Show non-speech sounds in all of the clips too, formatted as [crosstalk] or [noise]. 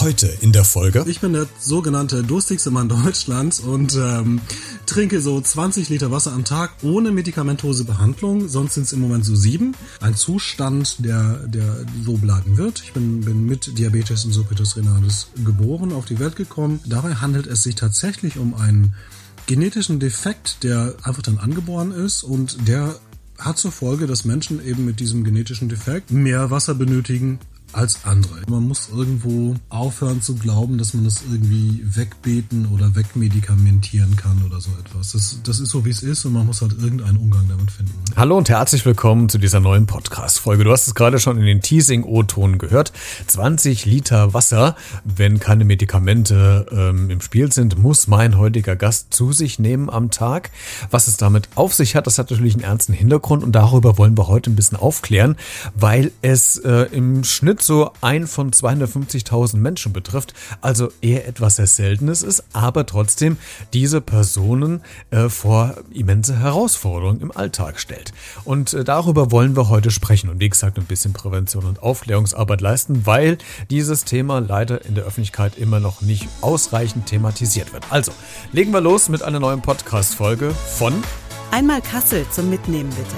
Heute in der Folge. Ich bin der sogenannte durstigste Mann Deutschlands und ähm, trinke so 20 Liter Wasser am Tag ohne medikamentose Behandlung. Sonst sind es im Moment so sieben. Ein Zustand, der, der so bleiben wird. Ich bin, bin mit Diabetes insipidus renalis geboren, auf die Welt gekommen. Dabei handelt es sich tatsächlich um einen genetischen Defekt, der einfach dann angeboren ist und der hat zur Folge, dass Menschen eben mit diesem genetischen Defekt mehr Wasser benötigen als andere. Man muss irgendwo aufhören zu glauben, dass man das irgendwie wegbeten oder wegmedikamentieren kann oder so etwas. Das, das ist so, wie es ist und man muss halt irgendeinen Umgang damit finden. Hallo und herzlich willkommen zu dieser neuen Podcast-Folge. Du hast es gerade schon in den Teasing-O-Ton gehört. 20 Liter Wasser, wenn keine Medikamente ähm, im Spiel sind, muss mein heutiger Gast zu sich nehmen am Tag. Was es damit auf sich hat, das hat natürlich einen ernsten Hintergrund und darüber wollen wir heute ein bisschen aufklären, weil es äh, im Schnitt Schnitt so ein von 250.000 Menschen betrifft, also eher etwas sehr Seltenes ist, aber trotzdem diese Personen äh, vor immense Herausforderungen im Alltag stellt. Und äh, darüber wollen wir heute sprechen und wie gesagt ein bisschen Prävention und Aufklärungsarbeit leisten, weil dieses Thema leider in der Öffentlichkeit immer noch nicht ausreichend thematisiert wird. Also, legen wir los mit einer neuen Podcast-Folge von Einmal Kassel zum Mitnehmen bitte.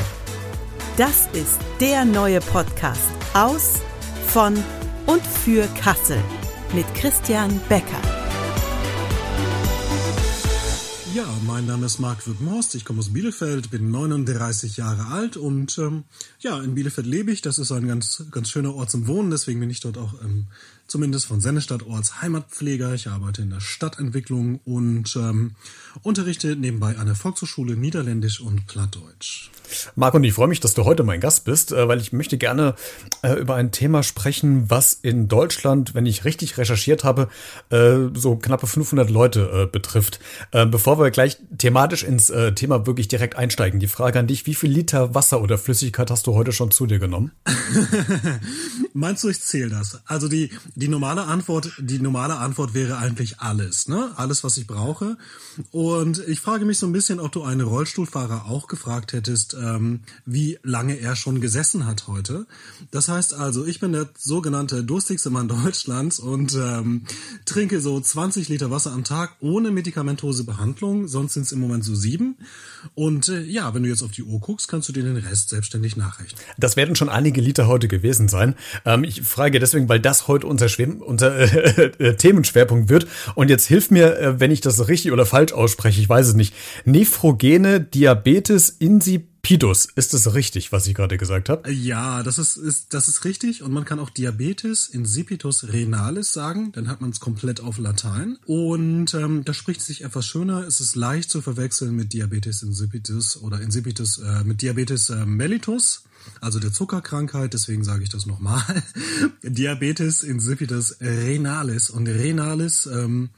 Das ist der neue Podcast aus von und für Kassel mit Christian Becker. Ja, mein Name ist Marc Wirtmorst, ich komme aus Bielefeld, bin 39 Jahre alt und ähm, ja, in Bielefeld lebe ich. Das ist ein ganz, ganz schöner Ort zum Wohnen, deswegen bin ich dort auch ähm, zumindest von Sennestadt Orts Heimatpfleger. Ich arbeite in der Stadtentwicklung und ähm, unterrichte nebenbei an der Volkshochschule Niederländisch und Plattdeutsch. Marco, und ich freue mich, dass du heute mein Gast bist, äh, weil ich möchte gerne äh, über ein Thema sprechen, was in Deutschland, wenn ich richtig recherchiert habe, äh, so knappe 500 Leute betrifft. Bevor wir gleich thematisch ins Thema wirklich direkt einsteigen, die Frage an dich, wie viel Liter Wasser oder Flüssigkeit hast du heute schon zu dir genommen? [laughs] Meinst du, ich zähle das? Also die, die normale Antwort, die normale Antwort wäre eigentlich alles, ne? Alles, was ich brauche. Und ich frage mich so ein bisschen, ob du einen Rollstuhlfahrer auch gefragt hättest, ähm, wie lange er schon gesessen hat heute. Das heißt also, ich bin der sogenannte durstigste Mann [laughs] Deutschlands und ähm, trinke so 20 Liter Wasser am Tag ohne medikamentose Behandlung. Sonst sind es im Moment so sieben. Und äh, ja, wenn du jetzt auf die Uhr guckst, kannst du dir den Rest selbstständig nachrechnen. Das werden schon einige Liter heute gewesen sein. Ähm, ich frage deswegen, weil das heute unser, Schwem unser [laughs] äh, äh, Themenschwerpunkt wird. Und jetzt hilf mir, äh, wenn ich das richtig oder falsch ausspreche, ich weiß es nicht. Nephrogene Diabetes insipidus Pidus, ist das richtig, was ich gerade gesagt habe? Ja, das ist, ist, das ist richtig. Und man kann auch Diabetes insipidus renalis sagen. Dann hat man es komplett auf Latein. Und ähm, da spricht es sich etwas schöner. Es ist leicht zu verwechseln mit Diabetes insipidus oder insipidus äh, mit Diabetes äh, mellitus also der Zuckerkrankheit, deswegen sage ich das nochmal. [laughs] Diabetes insipidus renalis. Und renalis ähm,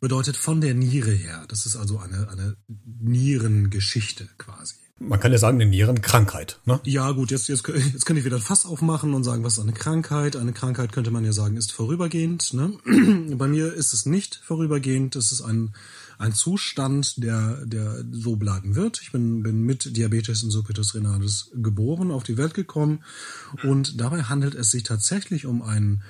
bedeutet von der Niere her. Das ist also eine, eine Nierengeschichte quasi. Man kann ja sagen, eine Nierenkrankheit. Ne? Ja, gut, jetzt, jetzt, jetzt kann ich wieder ein Fass aufmachen und sagen, was ist eine Krankheit? Eine Krankheit könnte man ja sagen, ist vorübergehend. Ne? [clears throat] Bei mir ist es nicht vorübergehend. Es ist ein, ein Zustand, der, der so bleiben wird. Ich bin, bin mit Diabetes insipidus renalis geboren, auf die Welt gekommen. Und dabei handelt es sich tatsächlich um einen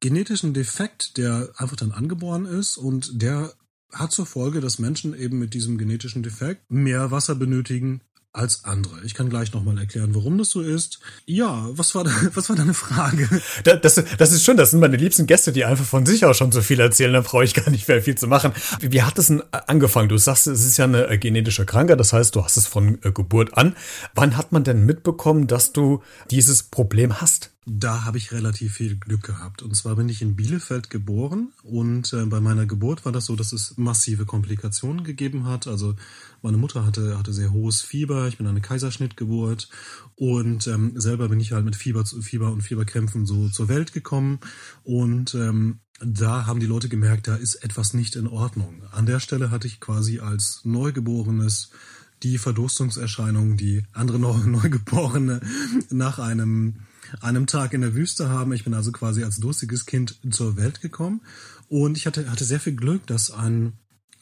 genetischen Defekt, der einfach dann angeboren ist und der hat zur Folge, dass Menschen eben mit diesem genetischen Defekt mehr Wasser benötigen als andere. Ich kann gleich nochmal erklären, warum das so ist. Ja, was war, da, was war deine Frage? Das, das ist schön, das sind meine liebsten Gäste, die einfach von sich aus schon so viel erzählen, da brauche ich gar nicht mehr viel zu machen. Wie hat es denn angefangen? Du sagst, es ist ja eine äh, genetische Krankheit, das heißt, du hast es von äh, Geburt an. Wann hat man denn mitbekommen, dass du dieses Problem hast? Da habe ich relativ viel Glück gehabt. Und zwar bin ich in Bielefeld geboren und äh, bei meiner Geburt war das so, dass es massive Komplikationen gegeben hat. Also meine Mutter hatte, hatte sehr hohes Fieber, ich bin eine Kaiserschnittgeburt und ähm, selber bin ich halt mit Fieber, Fieber und Fieberkrämpfen so zur Welt gekommen. Und ähm, da haben die Leute gemerkt, da ist etwas nicht in Ordnung. An der Stelle hatte ich quasi als Neugeborenes die Verdurstungserscheinungen, die andere [laughs] Neugeborene nach einem einem Tag in der Wüste haben. Ich bin also quasi als durstiges Kind zur Welt gekommen und ich hatte, hatte sehr viel Glück, dass ein,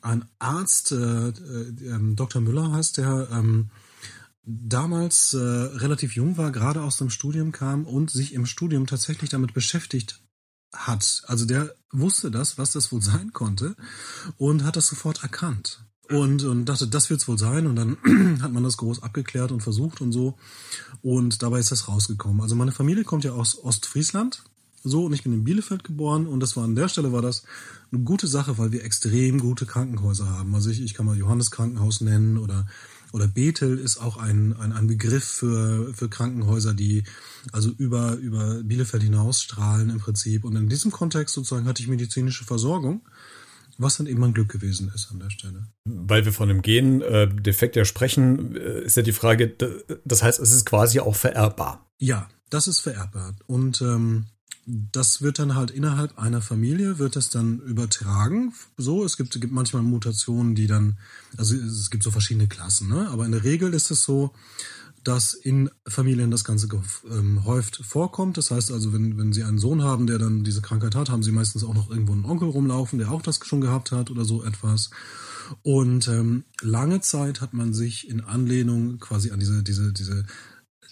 ein Arzt, äh, äh, Dr. Müller heißt der, ähm, damals äh, relativ jung war, gerade aus dem Studium kam und sich im Studium tatsächlich damit beschäftigt hat. Also der wusste das, was das wohl sein konnte und hat das sofort erkannt. Und, und dachte, das wird's wohl sein. Und dann [clears throat] hat man das groß abgeklärt und versucht und so. Und dabei ist das rausgekommen. Also meine Familie kommt ja aus Ostfriesland. So, und ich bin in Bielefeld geboren. Und das war an der Stelle war das eine gute Sache, weil wir extrem gute Krankenhäuser haben. Also ich, ich kann mal Johannes Krankenhaus nennen oder oder Bethel ist auch ein, ein, ein Begriff für, für Krankenhäuser, die also über, über Bielefeld hinaus strahlen im Prinzip. Und in diesem Kontext sozusagen hatte ich medizinische Versorgung, was dann eben ein Glück gewesen ist an der Stelle. Weil wir von einem Gendefekt ja sprechen, äh, ist ja die Frage, das heißt, es ist quasi auch vererbbar. Ja, das ist vererbbar. Und ähm, das wird dann halt innerhalb einer Familie, wird das dann übertragen. So, es gibt, gibt manchmal Mutationen, die dann, also es gibt so verschiedene Klassen, ne? aber in der Regel ist es so, dass in Familien das Ganze ähm, häuft vorkommt. Das heißt also, wenn, wenn Sie einen Sohn haben, der dann diese Krankheit hat, haben Sie meistens auch noch irgendwo einen Onkel rumlaufen, der auch das schon gehabt hat oder so etwas. Und ähm, lange Zeit hat man sich in Anlehnung quasi an diese, diese, diese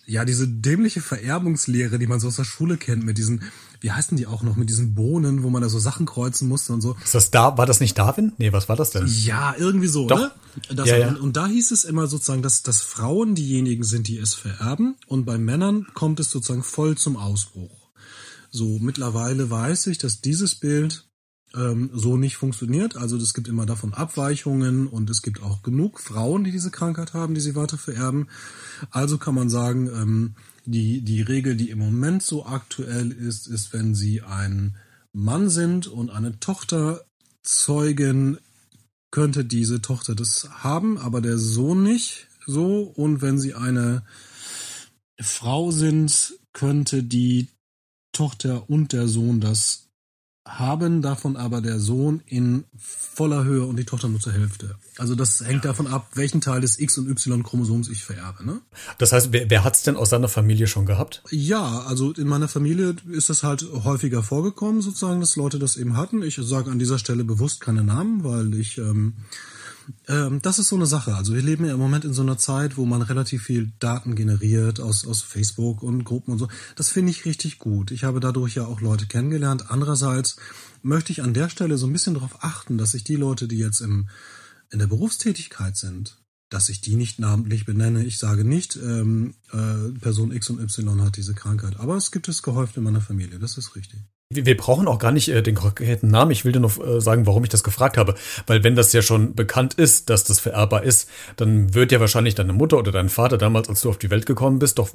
ja, diese dämliche Vererbungslehre, die man so aus der Schule kennt, mit diesen, wie heißen die auch noch, mit diesen Bohnen, wo man da so Sachen kreuzen musste und so. Ist das da, war das nicht Darwin? Nee, was war das denn? Ja, irgendwie so, Doch. ne? Das, Ja, ja. Und, und da hieß es immer sozusagen, dass, dass Frauen diejenigen sind, die es vererben und bei Männern kommt es sozusagen voll zum Ausbruch. So, mittlerweile weiß ich, dass dieses Bild ähm, so nicht funktioniert. Also es gibt immer davon Abweichungen und es gibt auch genug Frauen, die diese Krankheit haben, die sie weiter vererben. Also kann man sagen, ähm, die, die Regel, die im Moment so aktuell ist, ist, wenn sie ein Mann sind und eine Tochter zeugen, könnte diese Tochter das haben, aber der Sohn nicht so. Und wenn sie eine Frau sind, könnte die Tochter und der Sohn das haben, davon aber der Sohn in voller Höhe und die Tochter nur zur Hälfte. Also das hängt davon ab, welchen Teil des X- und Y-Chromosoms ich vererbe. Ne? Das heißt, wer, wer hat's denn aus seiner Familie schon gehabt? Ja, also in meiner Familie ist das halt häufiger vorgekommen, sozusagen, dass Leute das eben hatten. Ich sage an dieser Stelle bewusst keine Namen, weil ich ähm, ähm, das ist so eine Sache. Also wir leben ja im Moment in so einer Zeit, wo man relativ viel Daten generiert aus, aus Facebook und Gruppen und so. Das finde ich richtig gut. Ich habe dadurch ja auch Leute kennengelernt. Andererseits möchte ich an der Stelle so ein bisschen darauf achten, dass sich die Leute, die jetzt im, in der Berufstätigkeit sind, dass ich die nicht namentlich benenne. Ich sage nicht, ähm, äh, Person X und Y hat diese Krankheit. Aber es gibt es gehäuft in meiner Familie. Das ist richtig. Wir brauchen auch gar nicht äh, den konkreten Namen. Ich will dir nur äh, sagen, warum ich das gefragt habe. Weil wenn das ja schon bekannt ist, dass das vererbbar ist, dann wird ja wahrscheinlich deine Mutter oder dein Vater damals, als du auf die Welt gekommen bist, doch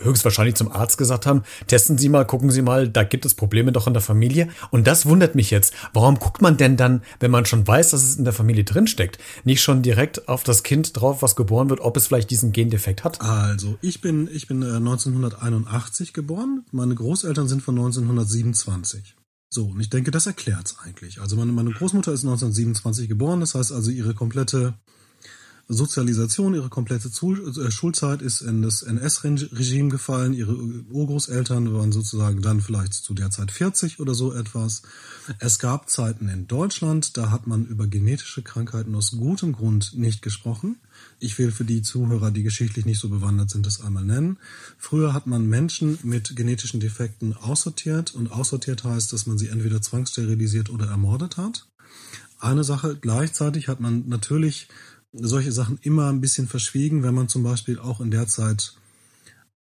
höchstwahrscheinlich zum Arzt gesagt haben, testen Sie mal, gucken Sie mal, da gibt es Probleme doch in der Familie. Und das wundert mich jetzt. Warum guckt man denn dann, wenn man schon weiß, dass es in der Familie drinsteckt, nicht schon direkt auf das Kind drauf, was geboren wird, ob es vielleicht diesen Gendefekt hat? Also, ich bin, ich bin äh, 1981 geboren. Meine Großeltern sind von 1927. So, und ich denke, das erklärt's eigentlich. Also meine, meine Großmutter ist 1927 geboren, das heißt also ihre komplette Sozialisation, ihre komplette äh, Schulzeit ist in das NS-Regime gefallen. Ihre Urgroßeltern waren sozusagen dann vielleicht zu der Zeit 40 oder so etwas. Es gab Zeiten in Deutschland, da hat man über genetische Krankheiten aus gutem Grund nicht gesprochen. Ich will für die Zuhörer, die geschichtlich nicht so bewandert sind, das einmal nennen. Früher hat man Menschen mit genetischen Defekten aussortiert und aussortiert heißt, dass man sie entweder zwangssterilisiert oder ermordet hat. Eine Sache, gleichzeitig hat man natürlich solche Sachen immer ein bisschen verschwiegen, wenn man zum Beispiel auch in der Zeit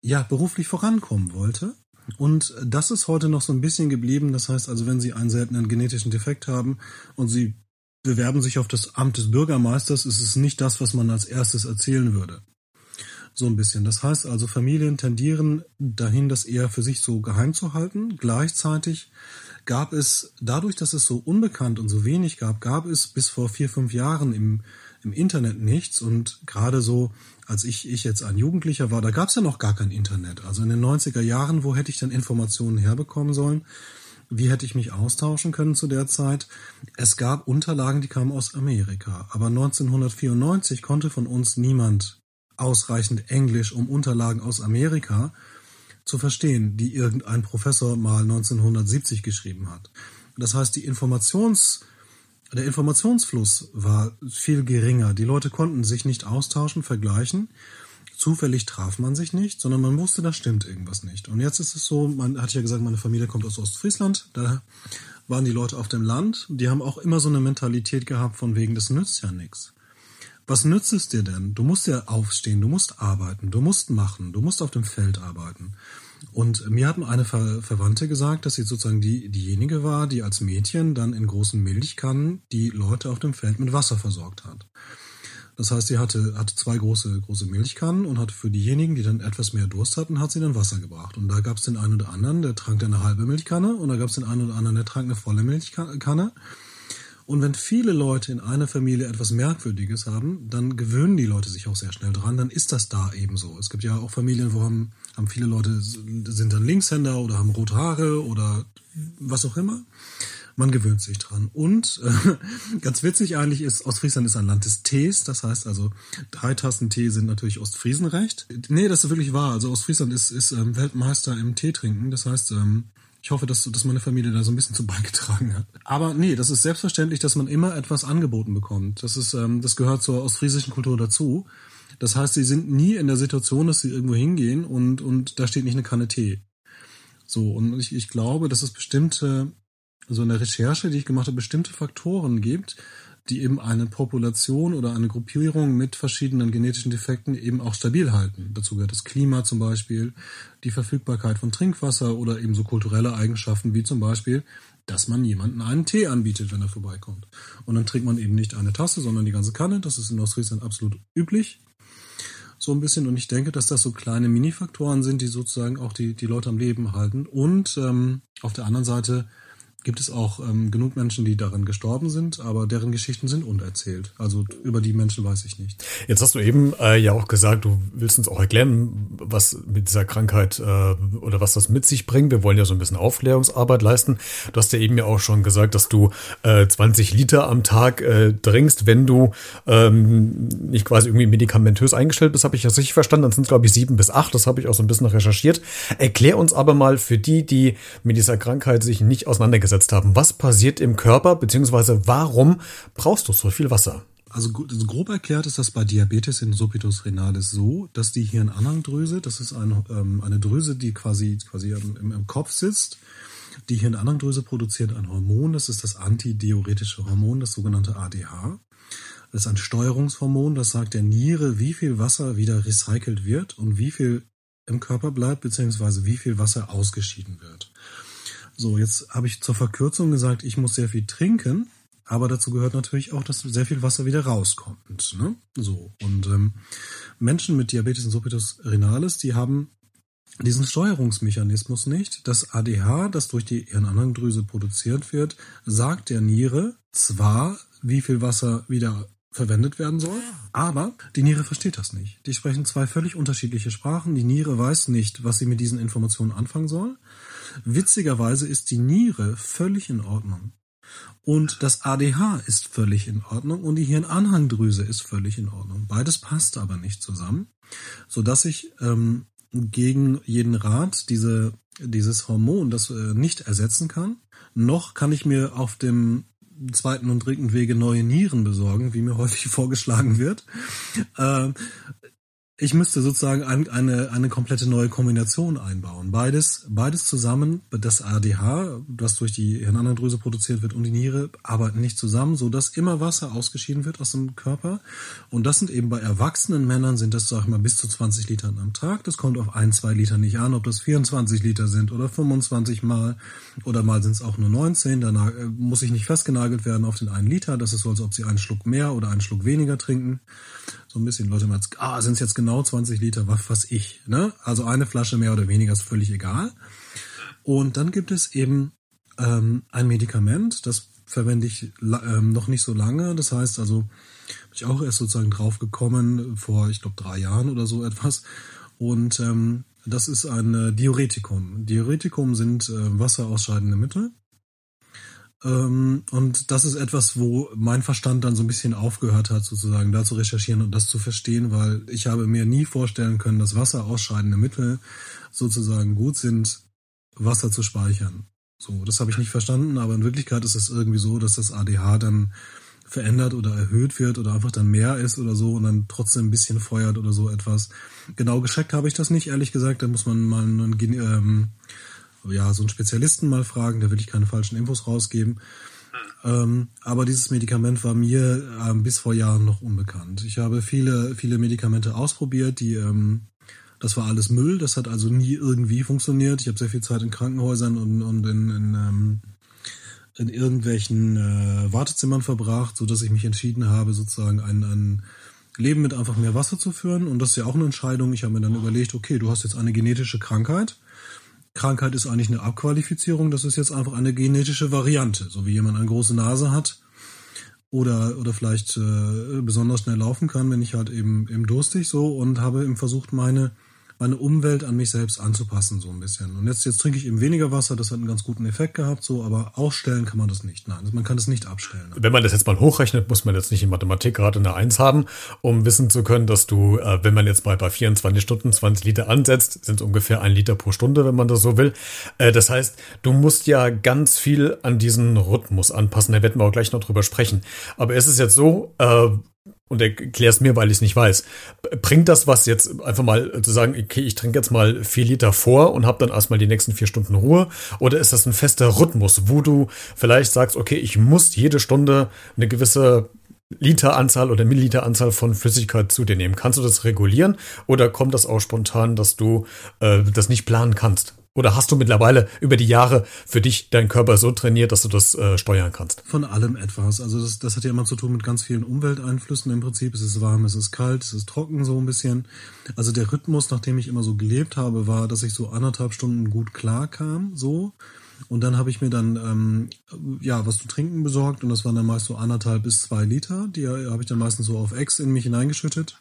ja beruflich vorankommen wollte. Und das ist heute noch so ein bisschen geblieben. Das heißt also, wenn Sie einen seltenen genetischen Defekt haben und Sie bewerben sich auf das Amt des Bürgermeisters, ist es nicht das, was man als erstes erzählen würde. So ein bisschen. Das heißt also, Familien tendieren dahin, das eher für sich so geheim zu halten. Gleichzeitig gab es, dadurch, dass es so unbekannt und so wenig gab, gab es bis vor vier, fünf Jahren im, im Internet nichts. Und gerade so, als ich, ich jetzt ein Jugendlicher war, da gab es ja noch gar kein Internet. Also in den 90er Jahren, wo hätte ich denn Informationen herbekommen sollen? Wie hätte ich mich austauschen können zu der Zeit? Es gab Unterlagen, die kamen aus Amerika. Aber 1994 konnte von uns niemand ausreichend Englisch, um Unterlagen aus Amerika zu verstehen, die irgendein Professor mal 1970 geschrieben hat. Das heißt, die Informations, der Informationsfluss war viel geringer. Die Leute konnten sich nicht austauschen, vergleichen. Zufällig traf man sich nicht, sondern man wusste, da stimmt irgendwas nicht. Und jetzt ist es so, man hat ja gesagt, meine Familie kommt aus Ostfriesland, da waren die Leute auf dem Land, die haben auch immer so eine Mentalität gehabt von wegen, das nützt ja nichts. Was nützt es dir denn? Du musst ja aufstehen, du musst arbeiten, du musst machen, du musst auf dem Feld arbeiten. Und mir hat eine Ver Verwandte gesagt, dass sie sozusagen die, diejenige war, die als Mädchen dann in großen Milchkannen die Leute auf dem Feld mit Wasser versorgt hat. Das heißt, sie hatte, hatte zwei große, große Milchkannen und hatte für diejenigen, die dann etwas mehr Durst hatten, hat sie dann Wasser gebracht. Und da gab es den einen oder anderen, der trank eine halbe Milchkanne und da gab es den einen oder anderen, der trank eine volle Milchkanne. Und wenn viele Leute in einer Familie etwas Merkwürdiges haben, dann gewöhnen die Leute sich auch sehr schnell dran, dann ist das da eben so. Es gibt ja auch Familien, wo haben, haben viele Leute, sind dann Linkshänder oder haben rote Haare oder was auch immer. Man gewöhnt sich dran. Und äh, [laughs] ganz witzig eigentlich ist, Ostfriesland ist ein Land des Tees. Das heißt also, drei Tassen Tee sind natürlich Ostfriesenrecht. Nee, das ist wirklich wahr. Also Ostfriesland ist, ist ähm, Weltmeister im Tee trinken. Das heißt, ähm, ich hoffe, dass, dass meine Familie da so ein bisschen zu beigetragen hat. Aber nee, das ist selbstverständlich, dass man immer etwas angeboten bekommt. Das ist, ähm, das gehört zur ostfriesischen Kultur dazu. Das heißt, sie sind nie in der Situation, dass sie irgendwo hingehen und, und da steht nicht eine Kanne Tee. So, und ich, ich glaube, dass es bestimmte, so eine Recherche, die ich gemacht habe, bestimmte Faktoren gibt, die eben eine Population oder eine Gruppierung mit verschiedenen genetischen Defekten eben auch stabil halten. Dazu gehört das Klima zum Beispiel, die Verfügbarkeit von Trinkwasser oder eben so kulturelle Eigenschaften wie zum Beispiel, dass man jemanden einen Tee anbietet, wenn er vorbeikommt. Und dann trinkt man eben nicht eine Tasse, sondern die ganze Kanne. Das ist in Ostfriesland absolut üblich. So ein bisschen. Und ich denke, dass das so kleine Minifaktoren sind, die sozusagen auch die, die Leute am Leben halten. Und ähm, auf der anderen Seite gibt es auch ähm, genug Menschen, die daran gestorben sind, aber deren Geschichten sind unerzählt. Also über die Menschen weiß ich nicht. Jetzt hast du eben äh, ja auch gesagt, du willst uns auch erklären, was mit dieser Krankheit äh, oder was das mit sich bringt. Wir wollen ja so ein bisschen Aufklärungsarbeit leisten. Du hast ja eben ja auch schon gesagt, dass du äh, 20 Liter am Tag äh, trinkst, wenn du ähm, nicht quasi irgendwie medikamentös eingestellt bist, habe ich das richtig verstanden. Dann sind es, glaube ich, sieben bis acht. Das habe ich auch so ein bisschen recherchiert. Erklär uns aber mal für die, die mit dieser Krankheit sich nicht auseinandergesetzt auseinandergesetzt haben. Was passiert im Körper, beziehungsweise warum brauchst du so viel Wasser? Also, also grob erklärt ist das bei Diabetes insipidus renalis so, dass die Hirnanhangdrüse, das ist eine, ähm, eine Drüse, die quasi, quasi im, im Kopf sitzt, die Hirnanhangdrüse produziert ein Hormon, das ist das antidiuretische Hormon, das sogenannte ADH. Das ist ein Steuerungshormon, das sagt der Niere, wie viel Wasser wieder recycelt wird und wie viel im Körper bleibt, beziehungsweise wie viel Wasser ausgeschieden wird. So, jetzt habe ich zur Verkürzung gesagt, ich muss sehr viel trinken, aber dazu gehört natürlich auch, dass sehr viel Wasser wieder rauskommt. Ne? So, und ähm, Menschen mit Diabetes insipidus renalis, die haben diesen Steuerungsmechanismus nicht. Das ADH, das durch die Hirnanhangdrüse produziert wird, sagt der Niere zwar, wie viel Wasser wieder verwendet werden soll, aber die Niere versteht das nicht. Die sprechen zwei völlig unterschiedliche Sprachen. Die Niere weiß nicht, was sie mit diesen Informationen anfangen soll. Witzigerweise ist die Niere völlig in Ordnung. Und das ADH ist völlig in Ordnung und die Hirnanhangdrüse ist völlig in Ordnung. Beides passt aber nicht zusammen, so dass ich ähm, gegen jeden Rat diese, dieses Hormon das äh, nicht ersetzen kann. Noch kann ich mir auf dem zweiten und dritten Wege neue Nieren besorgen, wie mir häufig [laughs] vorgeschlagen wird. Äh, ich müsste sozusagen ein, eine, eine komplette neue Kombination einbauen. Beides, beides zusammen, das ADH, das durch die Hirnanhangdrüse produziert wird und die Niere, arbeiten nicht zusammen, so dass immer Wasser ausgeschieden wird aus dem Körper. Und das sind eben bei erwachsenen Männern sind das, sag ich mal, bis zu 20 Litern am Tag. Das kommt auf ein, zwei Liter nicht an, ob das 24 Liter sind oder 25 mal oder mal sind es auch nur 19. Danach äh, muss ich nicht festgenagelt werden auf den einen Liter. Das ist so, als ob sie einen Schluck mehr oder einen Schluck weniger trinken so ein bisschen Leute mal, ah, sind es jetzt genau 20 Liter, was, was ich, ne? Also eine Flasche mehr oder weniger ist völlig egal. Und dann gibt es eben ähm, ein Medikament, das verwende ich ähm, noch nicht so lange. Das heißt also, bin ich auch erst sozusagen drauf gekommen vor, ich glaube, drei Jahren oder so etwas. Und ähm, das ist ein Diuretikum. Diuretikum sind äh, wasserausscheidende Mittel. Ähm, und das ist etwas, wo mein Verstand dann so ein bisschen aufgehört hat, sozusagen da zu recherchieren und das zu verstehen, weil ich habe mir nie vorstellen können, dass wasserausscheidende Mittel sozusagen gut sind, Wasser zu speichern. So, das habe ich nicht verstanden, aber in Wirklichkeit ist es irgendwie so, dass das ADH dann verändert oder erhöht wird oder einfach dann mehr ist oder so und dann trotzdem ein bisschen feuert oder so etwas. Genau gescheckt habe ich das nicht, ehrlich gesagt. Da muss man mal einen, ähm, ja, so einen Spezialisten mal fragen, da will ich keine falschen Infos rausgeben. Ähm, aber dieses Medikament war mir ähm, bis vor Jahren noch unbekannt. Ich habe viele, viele Medikamente ausprobiert, die, ähm, das war alles Müll, das hat also nie irgendwie funktioniert. Ich habe sehr viel Zeit in Krankenhäusern und, und in, in, ähm, in irgendwelchen äh, Wartezimmern verbracht, so dass ich mich entschieden habe, sozusagen ein, ein Leben mit einfach mehr Wasser zu führen. Und das ist ja auch eine Entscheidung. Ich habe mir dann überlegt, okay, du hast jetzt eine genetische Krankheit Krankheit ist eigentlich eine Abqualifizierung, das ist jetzt einfach eine genetische Variante, so wie jemand eine große Nase hat oder oder vielleicht äh, besonders schnell laufen kann, wenn ich halt eben eben durstig so und habe eben versucht meine meine Umwelt an mich selbst anzupassen, so ein bisschen. Und jetzt, jetzt trinke ich eben weniger Wasser, das hat einen ganz guten Effekt gehabt, so, aber ausstellen kann man das nicht. Nein, man kann das nicht abstellen. Wenn man das jetzt mal hochrechnet, muss man jetzt nicht in Mathematik gerade eine Eins haben, um wissen zu können, dass du, äh, wenn man jetzt mal bei 24 Stunden 20 Liter ansetzt, sind es ungefähr ein Liter pro Stunde, wenn man das so will. Äh, das heißt, du musst ja ganz viel an diesen Rhythmus anpassen. Da werden wir auch gleich noch drüber sprechen. Aber es ist jetzt so, äh, und erklär's mir, weil ich es nicht weiß. Bringt das was jetzt einfach mal zu sagen, okay, ich trinke jetzt mal vier Liter vor und habe dann erstmal die nächsten vier Stunden Ruhe? Oder ist das ein fester Rhythmus, wo du vielleicht sagst, okay, ich muss jede Stunde eine gewisse Literanzahl oder Milliliteranzahl von Flüssigkeit zu dir nehmen? Kannst du das regulieren oder kommt das auch spontan, dass du äh, das nicht planen kannst? Oder hast du mittlerweile über die Jahre für dich deinen Körper so trainiert, dass du das äh, steuern kannst? Von allem etwas. Also das, das hat ja immer zu tun mit ganz vielen Umwelteinflüssen im Prinzip. Es ist warm, es ist kalt, es ist trocken so ein bisschen. Also der Rhythmus, nach dem ich immer so gelebt habe, war, dass ich so anderthalb Stunden gut klar kam, so. Und dann habe ich mir dann ähm, ja was zu trinken besorgt und das waren dann meist so anderthalb bis zwei Liter. Die habe ich dann meistens so auf Ex in mich hineingeschüttet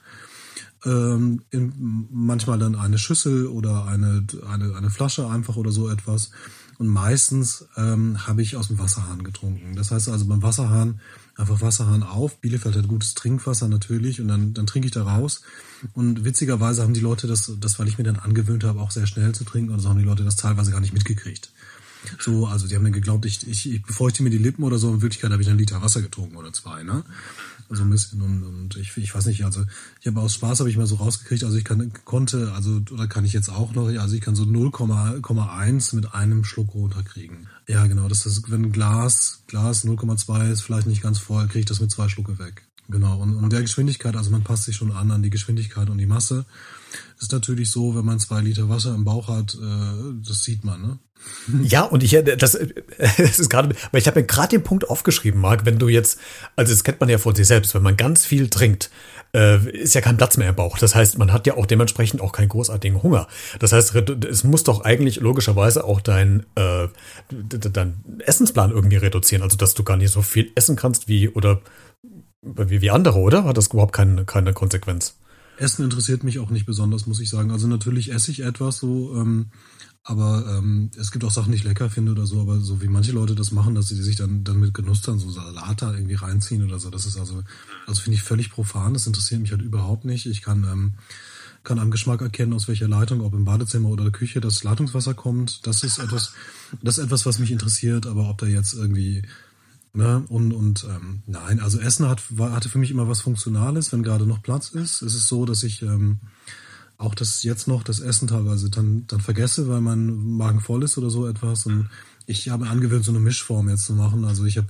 ähm, in, manchmal dann eine Schüssel oder eine, eine, eine Flasche einfach oder so etwas. Und meistens ähm, habe ich aus dem Wasserhahn getrunken. Das heißt also beim Wasserhahn einfach Wasserhahn auf. Bielefeld hat gutes Trinkwasser natürlich und dann, dann trinke ich da raus. Und witzigerweise haben die Leute das, das, weil ich mir dann angewöhnt habe, auch sehr schnell zu trinken, und so haben die Leute das teilweise gar nicht mitgekriegt. So, also die haben dann geglaubt, ich, ich, ich befeuchte mir die Lippen oder so, in Wirklichkeit habe ich einen Liter Wasser getrunken oder zwei, ne? so ein bisschen und, und ich, ich weiß nicht, also ich habe aus Spaß habe ich mal so rausgekriegt, also ich kann konnte, also oder kann ich jetzt auch noch, also ich kann so 0,1 mit einem Schluck runterkriegen. Ja, genau, das ist, wenn Glas, Glas 0,2 ist vielleicht nicht ganz voll, kriege ich das mit zwei Schlucke weg. Genau, und, und der Geschwindigkeit, also man passt sich schon an an die Geschwindigkeit und die Masse. Ist natürlich so, wenn man zwei Liter Wasser im Bauch hat, äh, das sieht man, ne? Ja, und ich, äh, das, äh, [laughs] das ist gerade, weil ich habe mir gerade den Punkt aufgeschrieben, Marc, wenn du jetzt, also das kennt man ja von sich selbst, wenn man ganz viel trinkt, äh, ist ja kein Platz mehr im Bauch. Das heißt, man hat ja auch dementsprechend auch keinen großartigen Hunger. Das heißt, es muss doch eigentlich logischerweise auch dein, äh, dein Essensplan irgendwie reduzieren, also dass du gar nicht so viel essen kannst wie oder wie, wie andere, oder? Hat das überhaupt keine, keine Konsequenz? Essen interessiert mich auch nicht besonders, muss ich sagen. Also natürlich esse ich etwas so, ähm, aber ähm, es gibt auch Sachen, die ich lecker finde oder so, aber so wie manche Leute das machen, dass sie sich dann, dann mit Genuss dann so Salat da irgendwie reinziehen oder so, das ist also, also finde ich völlig profan, das interessiert mich halt überhaupt nicht. Ich kann, ähm, kann am Geschmack erkennen, aus welcher Leitung, ob im Badezimmer oder der Küche das Leitungswasser kommt. Das ist etwas, das ist etwas, was mich interessiert, aber ob da jetzt irgendwie Ne? Und, und ähm, nein, also Essen hat, war, hatte für mich immer was Funktionales, wenn gerade noch Platz ist. Es ist so, dass ich ähm, auch das jetzt noch das Essen teilweise dann, dann vergesse, weil mein Magen voll ist oder so etwas. Und ich habe angewöhnt, so eine Mischform jetzt zu machen. Also ich habe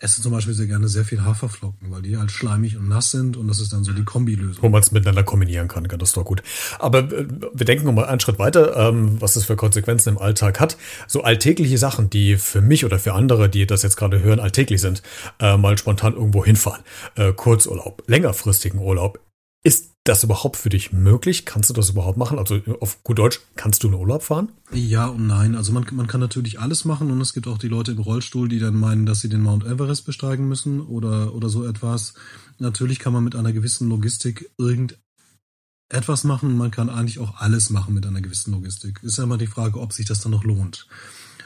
esse zum Beispiel sehr gerne sehr viel Haferflocken, weil die halt schleimig und nass sind und das ist dann so die Kombilösung. Wo man es miteinander kombinieren kann, das ist doch gut. Aber äh, wir denken nochmal einen Schritt weiter, ähm, was das für Konsequenzen im Alltag hat. So alltägliche Sachen, die für mich oder für andere, die das jetzt gerade hören, alltäglich sind, äh, mal spontan irgendwo hinfahren. Äh, Kurzurlaub, längerfristigen Urlaub. Ist das überhaupt für dich möglich? Kannst du das überhaupt machen? Also auf gut Deutsch, kannst du in Urlaub fahren? Ja und nein. Also man, man kann natürlich alles machen und es gibt auch die Leute im Rollstuhl, die dann meinen, dass sie den Mount Everest besteigen müssen oder, oder so etwas. Natürlich kann man mit einer gewissen Logistik irgendetwas machen. Man kann eigentlich auch alles machen mit einer gewissen Logistik. Ist ja immer die Frage, ob sich das dann noch lohnt.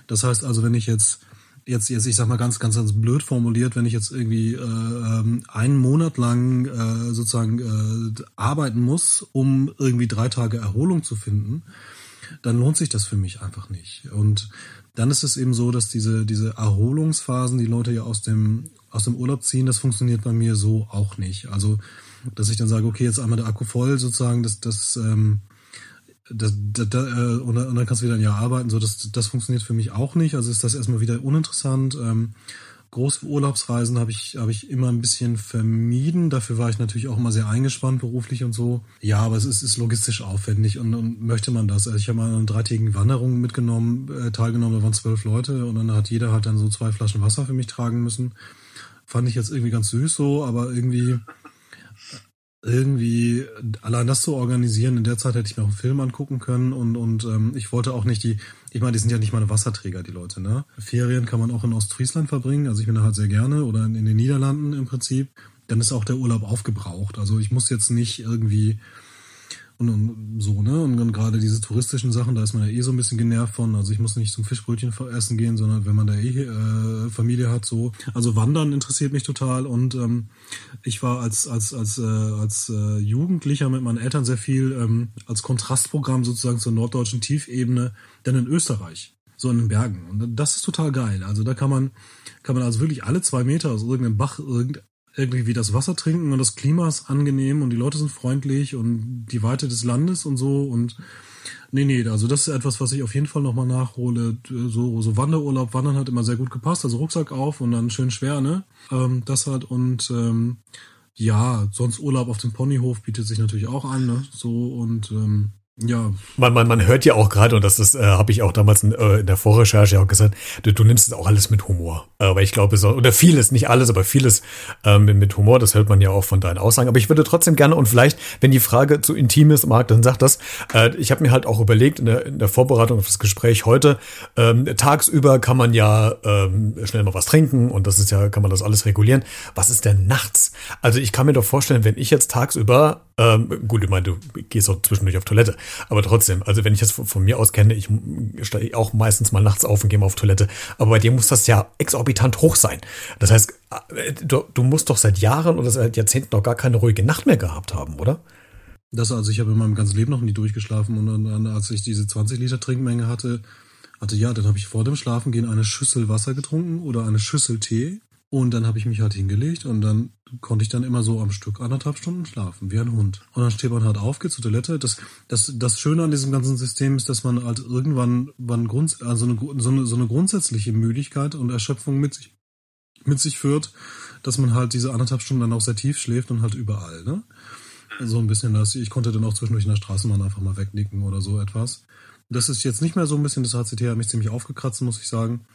Das heißt also, wenn ich jetzt jetzt, jetzt, ich sag mal ganz, ganz, ganz blöd formuliert, wenn ich jetzt irgendwie äh, ähm, einen Monat lang äh, sozusagen äh, arbeiten muss, um irgendwie drei Tage Erholung zu finden, dann lohnt sich das für mich einfach nicht. Und dann ist es eben so, dass diese, diese Erholungsphasen, die Leute ja aus dem, aus dem Urlaub ziehen, das funktioniert bei mir so auch nicht. Also, dass ich dann sage, okay, jetzt einmal der Akku voll, sozusagen, das, das, ähm, das, das, das äh, und, dann kannst du wieder ein Jahr arbeiten, so, das, das funktioniert für mich auch nicht. Also ist das erstmal wieder uninteressant. Ähm, große Urlaubsreisen habe ich, habe ich immer ein bisschen vermieden. Dafür war ich natürlich auch immer sehr eingespannt beruflich und so. Ja, aber es ist, ist logistisch aufwendig und, und möchte man das. Also ich habe mal an einer dreitägigen Wanderung mitgenommen, äh, teilgenommen, da waren zwölf Leute und dann hat jeder halt dann so zwei Flaschen Wasser für mich tragen müssen. Fand ich jetzt irgendwie ganz süß so, aber irgendwie irgendwie allein das zu organisieren, in der Zeit hätte ich mir auch einen Film angucken können und, und ähm, ich wollte auch nicht die, ich meine, die sind ja nicht meine Wasserträger, die Leute, ne? Ferien kann man auch in Ostfriesland verbringen, also ich bin da halt sehr gerne oder in, in den Niederlanden im Prinzip. Dann ist auch der Urlaub aufgebraucht. Also ich muss jetzt nicht irgendwie und, und so, ne? Und, und gerade diese touristischen Sachen, da ist man ja eh so ein bisschen genervt von. Also ich muss nicht zum Fischbrötchen essen gehen, sondern wenn man da eh äh, Familie hat, so. Also Wandern interessiert mich total und ähm, ich war als als als äh, als äh, Jugendlicher mit meinen Eltern sehr viel ähm, als Kontrastprogramm sozusagen zur norddeutschen Tiefebene, denn in Österreich so in den Bergen. Und das ist total geil. Also da kann man, kann man also wirklich alle zwei Meter aus irgendeinem Bach irgendwie das Wasser trinken und das Klima ist angenehm und die Leute sind freundlich und die Weite des Landes und so und nee, nee, also das ist etwas, was ich auf jeden Fall nochmal nachhole. So, so Wanderurlaub, Wandern hat immer sehr gut gepasst, also Rucksack auf und dann schön schwer, ne? Ähm, das hat und ähm, ja, sonst Urlaub auf dem Ponyhof bietet sich natürlich auch an, ne? So und ähm, ja. Man, man, man hört ja auch gerade, und das, das äh, habe ich auch damals in, äh, in der Vorrecherche auch gesagt, du, du nimmst es auch alles mit Humor. Aber ich glaube, so, oder vieles, nicht alles, aber vieles ähm, mit Humor, das hört man ja auch von deinen Aussagen. Aber ich würde trotzdem gerne, und vielleicht, wenn die Frage zu intim ist, Marc, dann sag das. Äh, ich habe mir halt auch überlegt, in der, in der Vorbereitung auf das Gespräch heute, ähm, tagsüber kann man ja ähm, schnell mal was trinken und das ist ja, kann man das alles regulieren. Was ist denn nachts? Also ich kann mir doch vorstellen, wenn ich jetzt tagsüber, ähm, gut, ich meine, du gehst auch zwischendurch auf Toilette, aber trotzdem, also wenn ich das von, von mir aus kenne, ich steige auch meistens mal nachts auf und gehe mal auf Toilette. Aber bei dir muss das ja exorbitant hoch sein. Das heißt, äh, du, du musst doch seit Jahren oder seit Jahrzehnten noch gar keine ruhige Nacht mehr gehabt haben, oder? Das also, ich habe in meinem ganzen Leben noch nie durchgeschlafen und dann, als ich diese 20 Liter Trinkmenge hatte, hatte ja, dann habe ich vor dem Schlafengehen eine Schüssel Wasser getrunken oder eine Schüssel Tee und dann habe ich mich halt hingelegt und dann konnte ich dann immer so am Stück anderthalb Stunden schlafen, wie ein Hund. Und dann steht man halt auf, geht zur Toilette. Das, das, das Schöne an diesem ganzen System ist, dass man halt irgendwann, wann Grund, also eine, so, eine, so eine grundsätzliche Müdigkeit und Erschöpfung mit sich, mit sich führt, dass man halt diese anderthalb Stunden dann auch sehr tief schläft und halt überall, ne? So ein bisschen das. Ich konnte dann auch zwischendurch in der Straßenbahn einfach mal wegnicken oder so etwas. Das ist jetzt nicht mehr so ein bisschen, das HCT hat mich ziemlich aufgekratzt, muss ich sagen.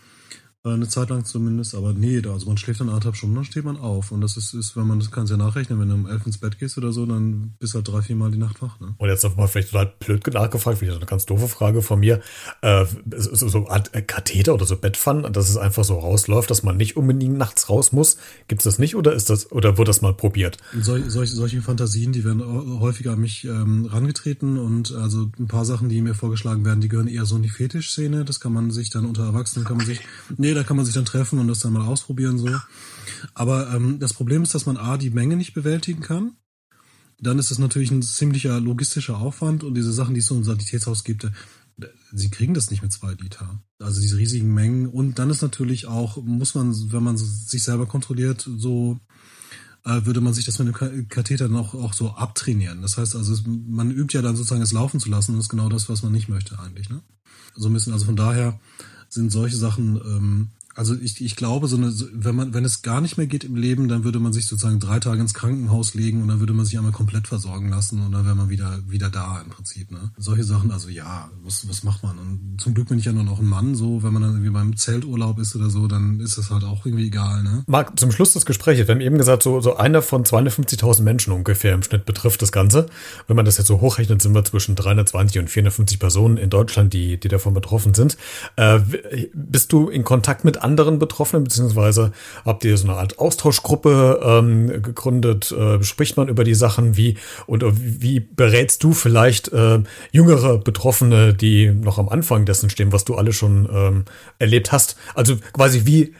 Äh, eine Zeit lang zumindest, aber nee, also man schläft dann anderthalb Stunden, dann steht man auf. Und das ist, ist wenn man das kann ja nachrechnen, wenn du um elf ins Bett gehst oder so, dann bist du halt drei, vier Mal die Nacht wach. Ne? Und jetzt mal vielleicht total blöd nachgefragt, wieder eine ganz doofe Frage von mir. Äh, so, so Art äh, Katheter oder so Bettpfannen, dass es einfach so rausläuft, dass man nicht unbedingt nachts raus muss. Gibt es das nicht oder ist das, oder wird das mal probiert? Sol, solche, solche Fantasien, die werden häufiger an mich ähm, rangetreten und also ein paar Sachen, die mir vorgeschlagen werden, die gehören eher so in die Fetischszene. Das kann man sich dann unter Erwachsenen kann man sich. Nee, nee, da kann man sich dann treffen und das dann mal ausprobieren so. Aber ähm, das Problem ist, dass man A, die Menge nicht bewältigen kann. Dann ist es natürlich ein ziemlicher logistischer Aufwand und diese Sachen, die es so im Sanitätshaus gibt, äh, sie kriegen das nicht mit zwei Liter. Also diese riesigen Mengen. Und dann ist natürlich auch, muss man, wenn man sich selber kontrolliert, so äh, würde man sich das mit dem Katheter dann auch, auch so abtrainieren. Das heißt also, man übt ja dann sozusagen es laufen zu lassen und das ist genau das, was man nicht möchte eigentlich. Ne? So ein bisschen, also von daher sind solche Sachen, ähm, also ich, ich glaube, so eine, wenn man, wenn es gar nicht mehr geht im Leben, dann würde man sich sozusagen drei Tage ins Krankenhaus legen und dann würde man sich einmal komplett versorgen lassen und dann wäre man wieder, wieder da im Prinzip, ne? Solche Sachen, also ja, was, was macht man? Und zum Glück bin ich ja nur noch ein Mann, so, wenn man dann irgendwie beim Zelturlaub ist oder so, dann ist das halt auch irgendwie egal, ne? Marc, zum Schluss des Gesprächs, wir haben eben gesagt, so, so einer von 250.000 Menschen ungefähr im Schnitt betrifft das Ganze. Wenn man das jetzt so hochrechnet, sind wir zwischen 320 und 450 Personen in Deutschland, die, die davon betroffen sind. Äh, bist du in Kontakt mit anderen Betroffenen? beziehungsweise habt ihr so eine Art Austauschgruppe ähm, gegründet? Äh, spricht man über die Sachen? Wie und wie berätst du vielleicht äh, jüngere Betroffene, die noch am Anfang dessen stehen, was du alle schon ähm, erlebt hast? Also quasi wie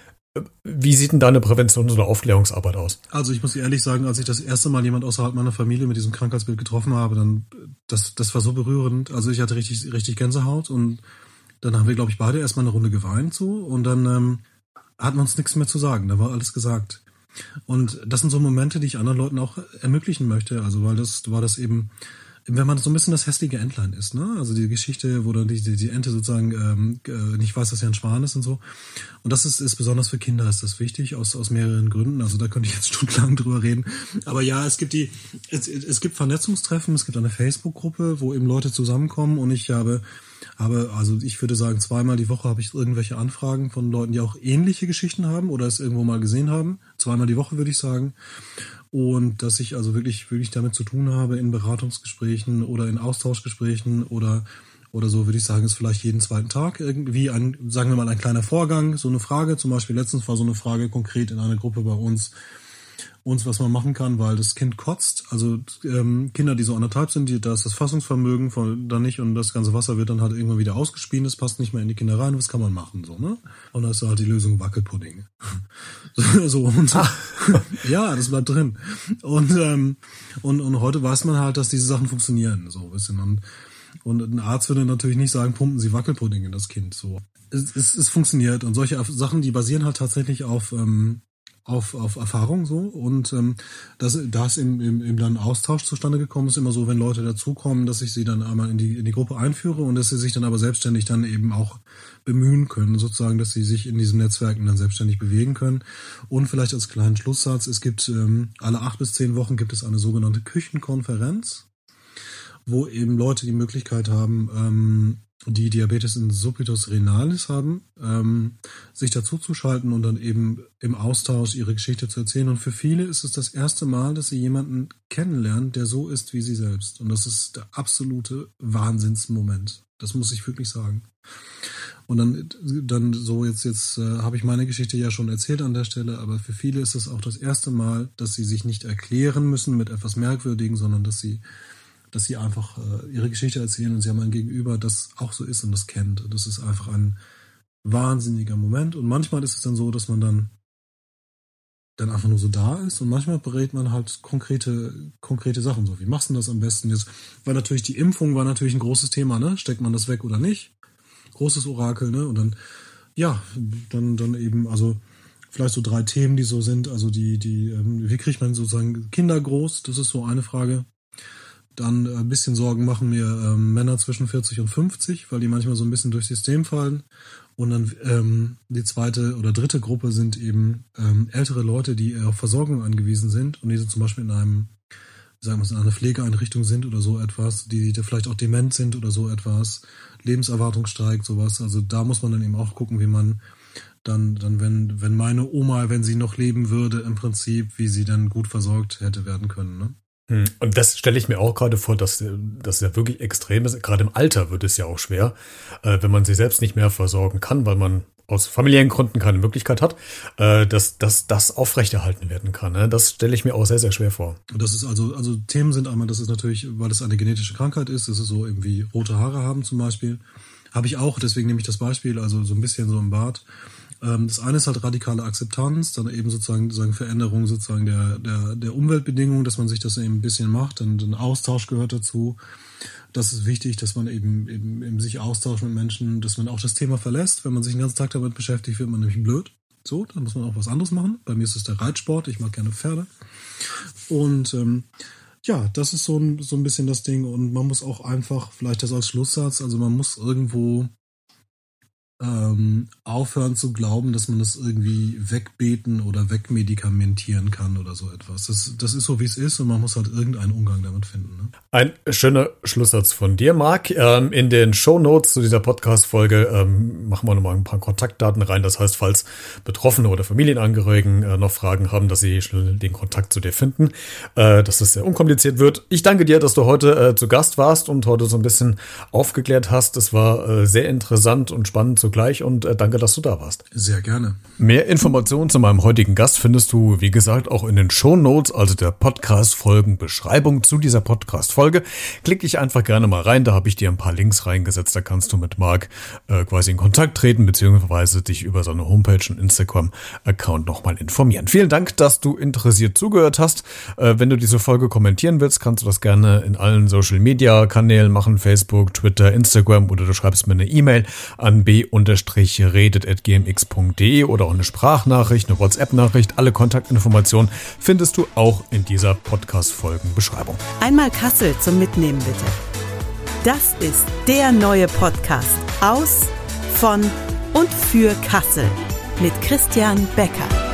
Wie sieht denn deine Präventions- oder Aufklärungsarbeit aus? Also ich muss ehrlich sagen, als ich das erste Mal jemand außerhalb meiner Familie mit diesem Krankheitsbild getroffen habe, dann das, das war so berührend. Also ich hatte richtig, richtig Gänsehaut und dann haben wir, glaube ich, beide erstmal eine Runde geweint so und dann ähm, hatten wir uns nichts mehr zu sagen. Da war alles gesagt. Und das sind so Momente, die ich anderen Leuten auch ermöglichen möchte. Also weil das war das eben wenn man so ein bisschen das hässliche Entlein ist, ne? Also die Geschichte, wo dann die, die, die Ente sozusagen ähm, äh, nicht weiß, dass er ein Schwan ist und so. Und das ist, ist besonders für Kinder ist das wichtig, aus, aus mehreren Gründen. Also da könnte ich jetzt [laughs] stundenlang drüber reden. Aber ja, es gibt die, es, es gibt Vernetzungstreffen, es gibt eine Facebook-Gruppe, wo eben Leute zusammenkommen und ich habe habe, also ich würde sagen, zweimal die Woche habe ich irgendwelche Anfragen von Leuten, die auch ähnliche Geschichten haben oder es irgendwo mal gesehen haben. Zweimal die Woche würde ich sagen und dass ich also wirklich, wirklich damit zu tun habe in Beratungsgesprächen oder in Austauschgesprächen oder oder so würde ich sagen, ist vielleicht jeden zweiten Tag irgendwie ein, sagen wir mal, ein kleiner Vorgang, so eine Frage. Zum Beispiel letztens war so eine Frage konkret in einer Gruppe bei uns, uns, was man machen kann, weil das Kind kotzt. Also ähm, Kinder, die so anderthalb sind, die, da ist das Fassungsvermögen von da nicht und das ganze Wasser wird dann halt irgendwann wieder ausgespielt, es passt nicht mehr in die Kinder rein, was kann man machen, so, ne? Und da ist halt die Lösung Wackelpudding. [laughs] so, und ah. [laughs] ja, das bleibt drin. Und, ähm, und, und heute weiß man halt, dass diese Sachen funktionieren, so ein bisschen. Und, und ein Arzt würde natürlich nicht sagen, pumpen Sie Wackelpudding in das Kind, so. Es, es, es funktioniert und solche Sachen, die basieren halt tatsächlich auf ähm, auf, auf Erfahrung so und ähm, das, da ist im, im, im dann Austausch zustande gekommen ist immer so, wenn Leute dazukommen, dass ich sie dann einmal in die, in die Gruppe einführe und dass sie sich dann aber selbstständig dann eben auch bemühen können, sozusagen, dass sie sich in diesen Netzwerken dann selbstständig bewegen können. Und vielleicht als kleinen Schlusssatz, es gibt ähm, alle acht bis zehn Wochen gibt es eine sogenannte Küchenkonferenz, wo eben Leute die Möglichkeit haben, ähm, die Diabetes insipidus renalis haben, ähm, sich dazuzuschalten und dann eben im Austausch ihre Geschichte zu erzählen. Und für viele ist es das erste Mal, dass sie jemanden kennenlernen, der so ist wie sie selbst. Und das ist der absolute Wahnsinnsmoment. Das muss ich wirklich sagen. Und dann, dann so jetzt, jetzt äh, habe ich meine Geschichte ja schon erzählt an der Stelle, aber für viele ist es auch das erste Mal, dass sie sich nicht erklären müssen mit etwas Merkwürdigen, sondern dass sie dass sie einfach äh, ihre Geschichte erzählen und sie haben ein Gegenüber, das auch so ist und das kennt. Das ist einfach ein wahnsinniger Moment. Und manchmal ist es dann so, dass man dann dann einfach nur so da ist und manchmal berät man halt konkrete, konkrete Sachen. So, wie machst du das am besten jetzt? Weil natürlich die Impfung war natürlich ein großes Thema, ne? Steckt man das weg oder nicht? Großes Orakel, ne? Und dann, ja, dann, dann eben, also vielleicht so drei Themen, die so sind. Also die, die, ähm, wie kriegt man sozusagen Kinder groß? Das ist so eine Frage. Dann ein bisschen Sorgen machen mir ähm, Männer zwischen 40 und 50, weil die manchmal so ein bisschen durchs System fallen. Und dann ähm, die zweite oder dritte Gruppe sind eben ähm, ältere Leute, die auf Versorgung angewiesen sind und die so zum Beispiel in einem, sagen wir es, in einer Pflegeeinrichtung sind oder so etwas, die, die vielleicht auch dement sind oder so etwas, Lebenserwartung steigt, sowas. Also da muss man dann eben auch gucken, wie man dann, dann wenn, wenn meine Oma, wenn sie noch leben würde, im Prinzip, wie sie dann gut versorgt hätte werden können. Ne? Hm. Und das stelle ich mir auch gerade vor, dass das ja wirklich extrem ist. Gerade im Alter wird es ja auch schwer, äh, wenn man sich selbst nicht mehr versorgen kann, weil man aus familiären Gründen keine Möglichkeit hat, äh, dass, dass das aufrechterhalten werden kann. Ne? Das stelle ich mir auch sehr, sehr schwer vor. Das ist also, also Themen sind einmal, das ist natürlich, weil es eine genetische Krankheit ist, das ist so irgendwie rote Haare haben zum Beispiel. Habe ich auch, deswegen nehme ich das Beispiel, also so ein bisschen so im Bart. Ähm, das eine ist halt radikale Akzeptanz, dann eben sozusagen, sozusagen Veränderung sozusagen der, der, der Umweltbedingungen, dass man sich das eben ein bisschen macht, dann ein Austausch gehört dazu. Das ist wichtig, dass man eben, eben, eben sich austauscht mit Menschen, dass man auch das Thema verlässt. Wenn man sich den ganzen Tag damit beschäftigt, wird man nämlich blöd. So, dann muss man auch was anderes machen. Bei mir ist es der Reitsport, ich mag gerne Pferde. Und ähm, ja, das ist so ein, so ein bisschen das Ding. Und man muss auch einfach, vielleicht das als Schlusssatz, also man muss irgendwo ähm, aufhören zu glauben, dass man das irgendwie wegbeten oder wegmedikamentieren kann oder so etwas. Das, das ist so, wie es ist und man muss halt irgendeinen Umgang damit finden. Ne? Ein schöner Schlusssatz von dir, Marc. Ähm, in den Show Notes zu dieser Podcast-Folge ähm, machen wir nochmal ein paar Kontaktdaten rein. Das heißt, falls Betroffene oder Familienangehörigen äh, noch Fragen haben, dass sie schnell den Kontakt zu dir finden, äh, dass es sehr unkompliziert wird. Ich danke dir, dass du heute äh, zu Gast warst und heute so ein bisschen aufgeklärt hast. Es war äh, sehr interessant und spannend zu sogleich und äh, danke, dass du da warst. Sehr gerne. Mehr Informationen zu meinem heutigen Gast findest du, wie gesagt, auch in den Show Notes, also der Podcast-Folgenbeschreibung zu dieser Podcast-Folge. Klick dich einfach gerne mal rein, da habe ich dir ein paar Links reingesetzt, da kannst du mit Marc äh, quasi in Kontakt treten, beziehungsweise dich über seine Homepage und Instagram-Account nochmal informieren. Vielen Dank, dass du interessiert zugehört hast. Äh, wenn du diese Folge kommentieren willst, kannst du das gerne in allen Social-Media-Kanälen machen, Facebook, Twitter, Instagram oder du schreibst mir eine E-Mail an b-redet.gmx.de oder auch eine Sprachnachricht, eine WhatsApp-Nachricht. Alle Kontaktinformationen findest du auch in dieser Podcast-Folgenbeschreibung. Einmal Kassel zum Mitnehmen bitte. Das ist der neue Podcast aus, von und für Kassel mit Christian Becker.